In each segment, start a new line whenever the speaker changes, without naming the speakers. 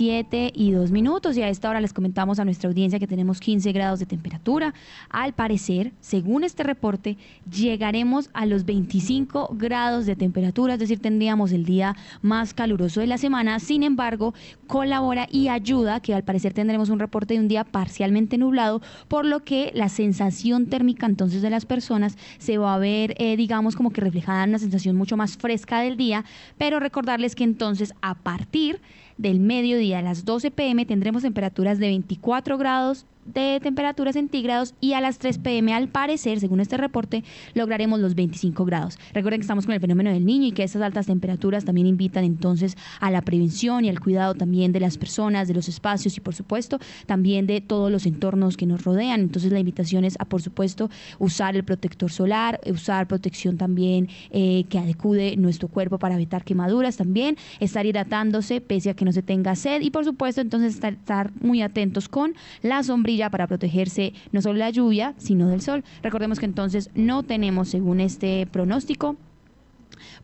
7 y 2 minutos y a esta hora les comentamos a nuestra audiencia que tenemos 15 grados de temperatura. Al parecer, según este reporte, llegaremos a los 25 grados de temperatura, es decir, tendríamos el día más caluroso de la semana. Sin embargo, colabora y ayuda que al parecer tendremos un reporte de un día parcialmente nublado, por lo que la sensación térmica entonces de las personas se va a ver, eh, digamos, como que reflejada en una sensación mucho más fresca del día, pero recordarles que entonces a partir del mediodía a las 12 pm tendremos temperaturas de 24 grados de temperatura centígrados y a las 3 pm al parecer, según este reporte, lograremos los 25 grados. Recuerden que estamos con el fenómeno del niño y que estas altas temperaturas también invitan entonces a la prevención y al cuidado también de las personas, de los espacios y por supuesto también de todos los entornos que nos rodean. Entonces la invitación es a por supuesto usar el protector solar, usar protección también eh, que adecude nuestro cuerpo para evitar quemaduras también, estar hidratándose pese a que no se tenga sed y por supuesto entonces estar, muy atentos con la para protegerse no solo de la lluvia, sino del sol. Recordemos que entonces no tenemos, según este pronóstico,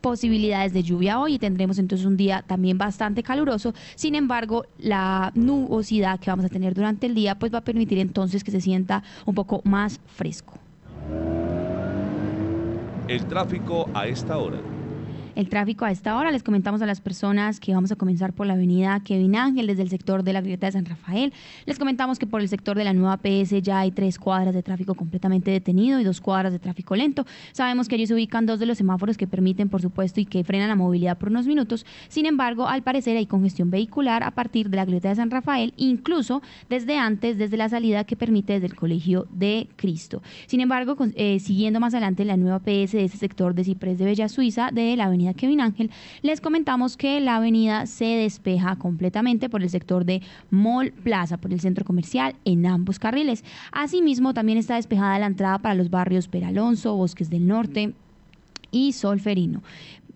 posibilidades de lluvia hoy y tendremos entonces un día también bastante caluroso. Sin embargo, la nubosidad que vamos a tener durante el día pues va a permitir entonces que se sienta un poco más fresco.
El tráfico a esta hora
el tráfico a esta hora. Les comentamos a las personas que vamos a comenzar por la avenida Kevin Ángel desde el sector de la Grieta de San Rafael. Les comentamos que por el sector de la nueva PS ya hay tres cuadras de tráfico completamente detenido y dos cuadras de tráfico lento. Sabemos que allí se ubican dos de los semáforos que permiten, por supuesto, y que frenan la movilidad por unos minutos. Sin embargo, al parecer hay congestión vehicular a partir de la Grieta de San Rafael, incluso desde antes, desde la salida que permite desde el Colegio de Cristo. Sin embargo, eh, siguiendo más adelante la nueva PS de ese sector de Ciprés de Bella Suiza, de la avenida Kevin Ángel, les comentamos que la avenida se despeja completamente por el sector de Mall Plaza, por el centro comercial, en ambos carriles. Asimismo, también está despejada la entrada para los barrios Peralonso, Bosques del Norte, y Solferino.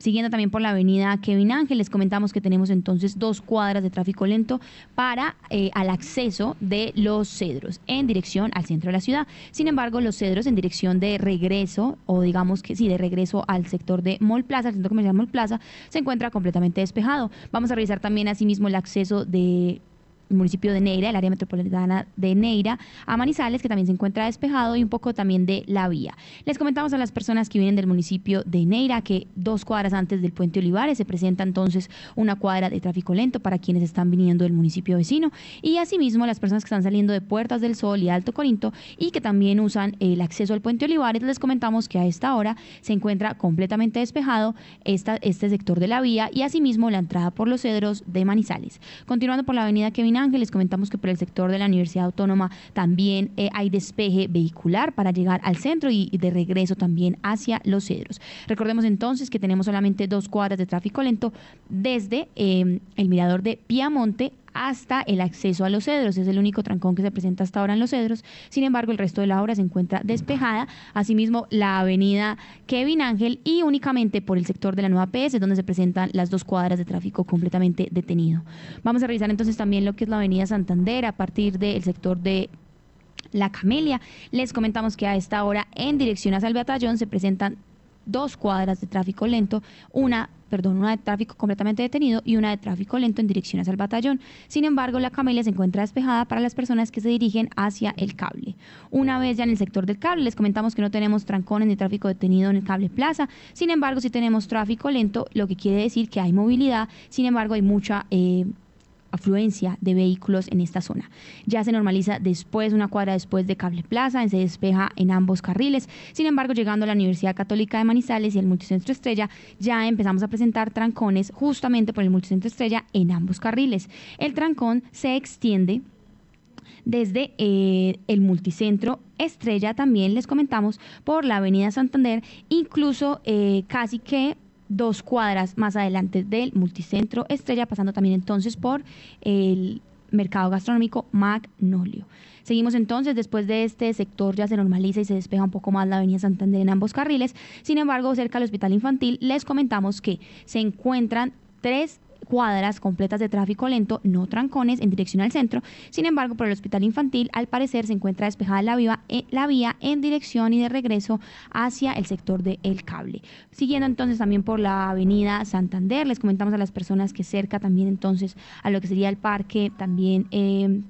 Siguiendo también por la avenida Kevin Ángel, les comentamos que tenemos entonces dos cuadras de tráfico lento para eh, al acceso de los cedros en dirección al centro de la ciudad. Sin embargo, los cedros en dirección de regreso, o digamos que sí, de regreso al sector de Mall Plaza, al centro comercial Mall Plaza, se encuentra completamente despejado. Vamos a revisar también asimismo el acceso de municipio de Neira, el área metropolitana de Neira, a Manizales, que también se encuentra despejado, y un poco también de la vía. Les comentamos a las personas que vienen del municipio de Neira que dos cuadras antes del puente Olivares se presenta entonces una cuadra de tráfico lento para quienes están viniendo del municipio vecino, y asimismo las personas que están saliendo de Puertas del Sol y Alto Corinto y que también usan el acceso al puente Olivares, les comentamos que a esta hora se encuentra completamente despejado esta, este sector de la vía y asimismo la entrada por los cedros de Manizales. Continuando por la avenida Kevin Ángel, les comentamos que por el sector de la Universidad Autónoma también eh, hay despeje vehicular para llegar al centro y, de regreso también hacia los cedros. Recordemos entonces que tenemos solamente dos cuadras de tráfico lento desde eh, el mirador de Piamonte hasta el acceso a los cedros. Es el único trancón que se presenta hasta ahora en los cedros. Sin embargo, el resto de la obra se encuentra despejada. Asimismo, la avenida Kevin Ángel y únicamente por el sector de la nueva PS, donde se presentan las dos cuadras de tráfico completamente detenido. Vamos a revisar entonces también lo que es la avenida Santander a partir del sector de la Camelia. Les comentamos que a esta hora en dirección a Salvatallón se presentan dos cuadras de tráfico lento, una perdón, una de tráfico completamente detenido y una de tráfico lento en dirección hacia el batallón. Sin embargo, la Camelia se encuentra despejada para las personas que se dirigen hacia el cable. Una vez ya en el sector del cable, les comentamos que no tenemos trancones ni tráfico detenido en el cable plaza. Sin embargo, si tenemos tráfico lento, lo que quiere decir que hay movilidad. Sin embargo, hay mucha eh, afluencia de vehículos en esta zona. Ya se normaliza después, una cuadra después de Cable Plaza, se despeja en ambos carriles. Sin embargo, llegando a la Universidad Católica de Manizales y el Multicentro Estrella, ya empezamos a presentar trancones justamente por el Multicentro Estrella en ambos carriles. El trancón se extiende desde eh, el multicentro Estrella también les comentamos por la avenida Santander, incluso eh, casi que dos cuadras más adelante del multicentro Estrella, pasando también entonces por el mercado gastronómico Magnolio. Seguimos entonces, después de este sector ya se normaliza y se despeja un poco más la avenida Santander en ambos carriles. Sin embargo, cerca del hospital infantil les comentamos que se encuentran tres cuadras completas de tráfico lento, no trancones en dirección al centro. Sin embargo, por el hospital infantil, al parecer se encuentra despejada la vía, eh, vía en dirección y de regreso hacia el sector de El Cable. Siguiendo entonces también por la avenida Santander, les comentamos a las personas que cerca también entonces a lo que sería el parque, también eh,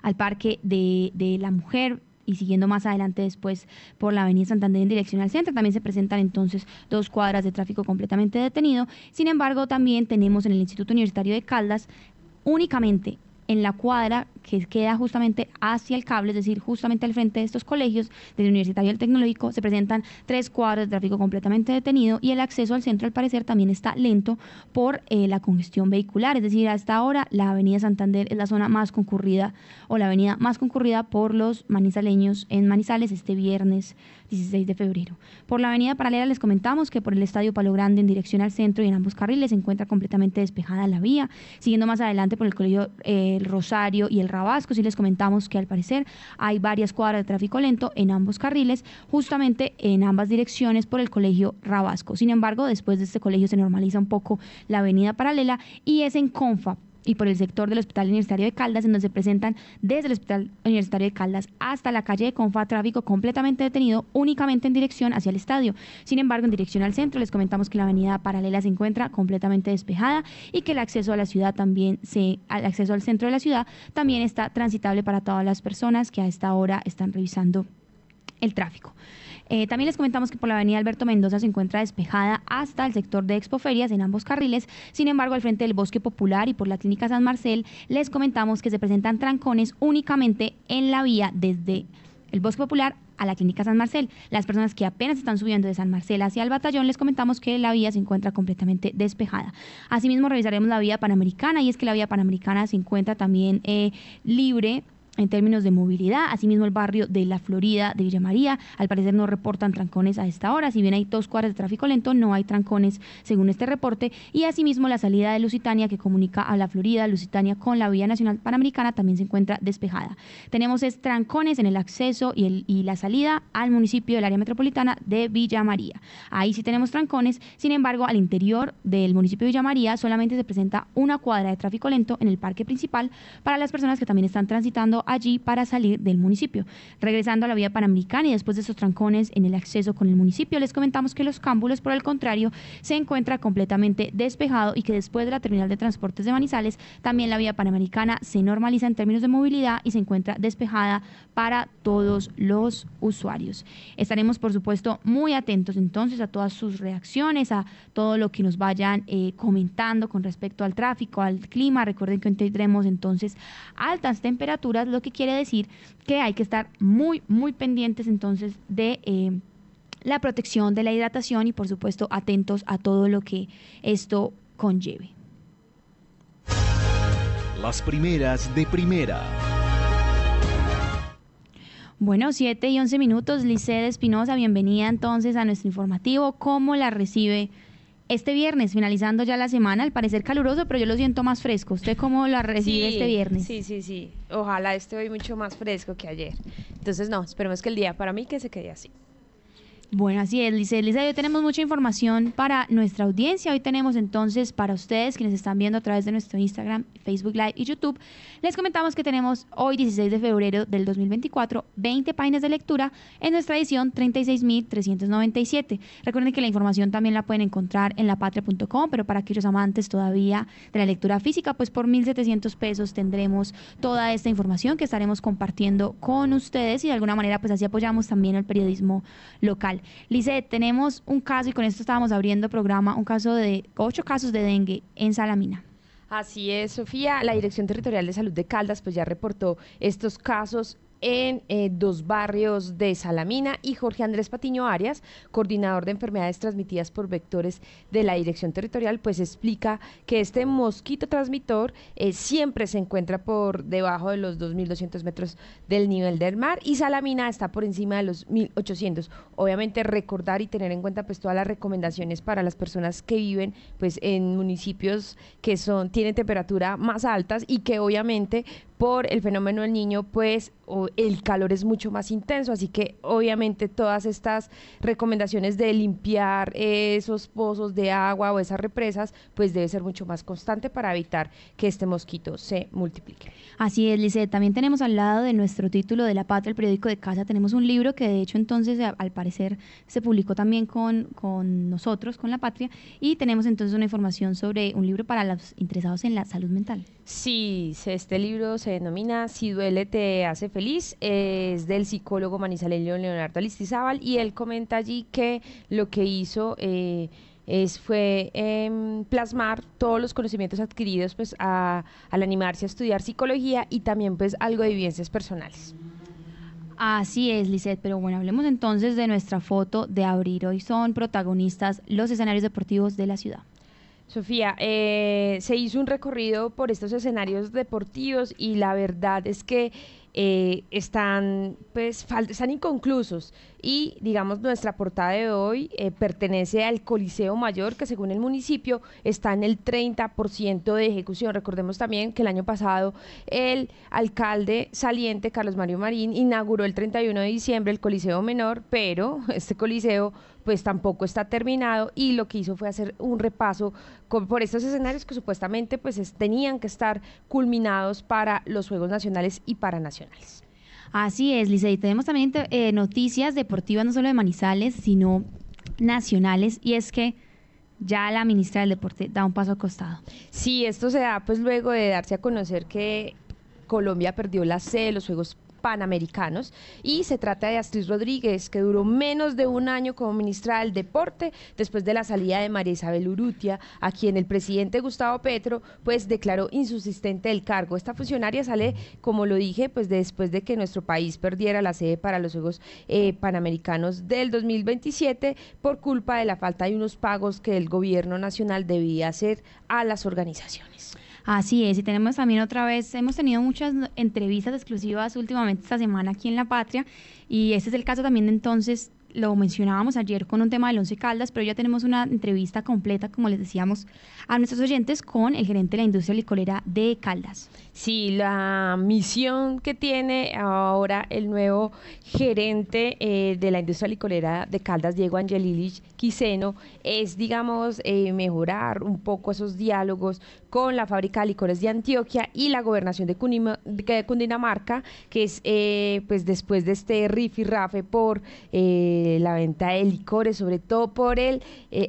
al parque de la mujer y siguiendo más adelante después por la avenida Santander en dirección al centro, también se presentan entonces dos cuadras de tráfico completamente detenido. Sin embargo, también tenemos en el Instituto Universitario de Caldas únicamente en la cuadra que queda justamente hacia el cable, es decir, justamente al frente de estos colegios del Universitario y del Tecnológico, se presentan tres cuadras de tráfico completamente detenido y el acceso al centro, al parecer, también está lento por eh, la congestión vehicular. Es decir, hasta ahora la Avenida Santander es la zona más concurrida o la avenida más concurrida por los manizaleños en Manizales este viernes 16 de febrero. Por la avenida paralela les comentamos que por el Estadio Palo Grande en dirección al centro y en ambos carriles se encuentra completamente despejada la vía. Siguiendo más adelante por el Colegio eh, El Rosario y el Rabasco, sí les comentamos que al parecer hay varias cuadras de tráfico lento en ambos carriles, justamente en ambas direcciones por el Colegio Rabasco. Sin embargo, después de este colegio se normaliza un poco la avenida paralela y es en Confa y por el sector del Hospital Universitario de Caldas, en donde se presentan desde el Hospital Universitario de Caldas hasta la calle de Confa tráfico completamente detenido únicamente en dirección hacia el estadio. Sin embargo, en dirección al centro les comentamos que la avenida paralela se encuentra completamente despejada y que el acceso a la ciudad también se, el acceso al centro de la ciudad también está transitable para todas las personas que a esta hora están revisando el tráfico. Eh, también les comentamos que por la avenida Alberto Mendoza se encuentra despejada hasta el sector de Expoferias en ambos carriles. Sin embargo, al frente del Bosque Popular y por la Clínica San Marcel, les comentamos que se presentan trancones únicamente en la vía desde el Bosque Popular a la Clínica San Marcel. Las personas que apenas están subiendo de San Marcel hacia el batallón, les comentamos que la vía se encuentra completamente despejada. Asimismo, revisaremos la vía panamericana y es que la vía panamericana se encuentra también eh, libre en términos de movilidad. Asimismo, el barrio de La Florida de Villa María, al parecer no reportan trancones a esta hora. Si bien hay dos cuadras de tráfico lento, no hay trancones según este reporte. Y asimismo, la salida de Lusitania que comunica a La Florida, Lusitania con la Vía Nacional Panamericana también se encuentra despejada. Tenemos es trancones en el acceso y, el, y la salida al municipio del área metropolitana de Villa María. Ahí sí tenemos trancones. Sin embargo, al interior del municipio de Villa María solamente se presenta una cuadra de tráfico lento en el parque principal para las personas que también están transitando allí para salir del municipio. Regresando a la vía panamericana y después de esos trancones en el acceso con el municipio, les comentamos que los cámbulos, por el contrario, se encuentra completamente despejado y que después de la terminal de transportes de Manizales, también la vía panamericana se normaliza en términos de movilidad y se encuentra despejada para todos los usuarios. Estaremos, por supuesto, muy atentos entonces a todas sus reacciones, a todo lo que nos vayan eh, comentando con respecto al tráfico, al clima. Recuerden que hoy tendremos entonces altas temperaturas, lo que quiere decir que hay que estar muy, muy pendientes entonces de... Eh, la protección de la hidratación y por supuesto atentos a todo lo que esto conlleve.
Las primeras de primera.
Bueno, 7 y 11 minutos. Licede Espinosa, bienvenida entonces a nuestro informativo. ¿Cómo la recibe este viernes, finalizando ya la semana, al parecer caluroso, pero yo lo siento más fresco. ¿Usted cómo lo recibe este viernes?
Sí, sí, sí. Ojalá esté hoy mucho más fresco que ayer. Entonces, no, esperemos que el día para mí que se quede así.
Bueno, así es, Lice. Lice, hoy tenemos mucha información para nuestra audiencia. Hoy tenemos entonces para ustedes quienes están viendo a través de nuestro Instagram, Facebook Live y YouTube, les comentamos que tenemos hoy 16 de febrero del 2024 20 páginas de lectura en nuestra edición 36.397. Recuerden que la información también la pueden encontrar en lapatria.com, pero para aquellos amantes todavía de la lectura física, pues por 1.700 pesos tendremos toda esta información que estaremos compartiendo con ustedes y de alguna manera pues así apoyamos también el periodismo local. Lice, tenemos un caso y con esto estábamos abriendo programa, un caso de ocho casos de dengue en Salamina.
Así es, Sofía. La Dirección Territorial de Salud de Caldas pues ya reportó estos casos en eh, dos barrios de Salamina y Jorge Andrés Patiño Arias, coordinador de enfermedades transmitidas por vectores de la Dirección Territorial, pues explica que este mosquito transmitor eh, siempre se encuentra por debajo de los 2.200 metros del nivel del mar y Salamina está por encima de los 1.800. Obviamente recordar y tener en cuenta pues todas las recomendaciones para las personas que viven pues en municipios que son tienen temperatura más altas y que obviamente por el fenómeno del niño, pues el calor es mucho más intenso, así que obviamente todas estas recomendaciones de limpiar esos pozos de agua o esas represas, pues debe ser mucho más constante para evitar que este mosquito se multiplique.
Así es, Lice. También tenemos al lado de nuestro título de La Patria, el periódico de casa, tenemos un libro que de hecho entonces al parecer se publicó también con, con nosotros, con La Patria, y tenemos entonces una información sobre un libro para los interesados en la salud mental.
Sí, este libro se denomina Si duele te hace feliz, es del psicólogo manizaleño Leonardo Alistizábal y él comenta allí que lo que hizo... Eh, es, fue em, plasmar todos los conocimientos adquiridos pues, al animarse a estudiar psicología y también pues algo de vivencias personales.
Así es, Lisette, pero bueno, hablemos entonces de nuestra foto de abrir. Hoy son protagonistas los escenarios deportivos de la ciudad.
Sofía, eh, se hizo un recorrido por estos escenarios deportivos y la verdad es que eh, están, pues, están inconclusos. Y, digamos, nuestra portada de hoy eh, pertenece al Coliseo Mayor, que según el municipio está en el 30% de ejecución. Recordemos también que el año pasado el alcalde saliente, Carlos Mario Marín, inauguró el 31 de diciembre el Coliseo Menor, pero este Coliseo pues tampoco está terminado y lo que hizo fue hacer un repaso por estos escenarios que supuestamente pues tenían que estar culminados para los Juegos Nacionales y
Así es, Lisa, y tenemos también eh, noticias deportivas no solo de Manizales, sino nacionales, y es que ya la ministra del Deporte da un paso al costado.
Sí, esto se da pues luego de darse a conocer que Colombia perdió la sede de los Juegos Panamericanos y se trata de Astrid Rodríguez, que duró menos de un año como ministra del Deporte después de la salida de María Isabel Urrutia, a quien el presidente Gustavo Petro pues declaró insubsistente del cargo. Esta funcionaria sale, como lo dije, pues después de que nuestro país perdiera la sede para los Juegos eh, Panamericanos del 2027 por culpa de la falta de unos pagos que el gobierno nacional debía hacer a las organizaciones.
Así es, y tenemos también otra vez, hemos tenido muchas entrevistas exclusivas últimamente esta semana aquí en La Patria, y este es el caso también de entonces lo mencionábamos ayer con un tema del Once Caldas, pero ya tenemos una entrevista completa, como les decíamos, a nuestros oyentes con el gerente de la industria licorera de Caldas.
Sí, la misión que tiene ahora el nuevo gerente eh, de la industria licorera de Caldas, Diego Angelilich Quiseno, es, digamos, eh, mejorar un poco esos diálogos con la fábrica de licores de Antioquia y la gobernación de, Cundinamarca, que es, eh, pues, después de este rafe por la venta de licores, sobre todo por el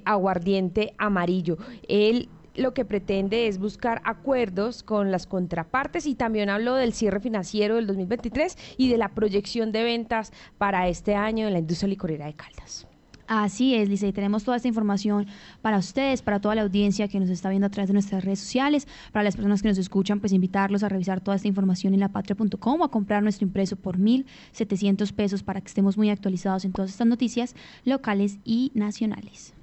aguardiente amarillo. El lo que pretende es buscar acuerdos con las contrapartes y también habló del cierre financiero del 2023 y de la proyección de ventas para este año en la industria licorera de Caldas.
Así es, Lisa, y tenemos toda esta información para ustedes, para toda la audiencia que nos está viendo a través de nuestras redes sociales, para las personas que nos escuchan, pues invitarlos a revisar toda esta información en lapatria.com o a comprar nuestro impreso por 1.700 pesos para que estemos muy actualizados en todas estas noticias locales y nacionales.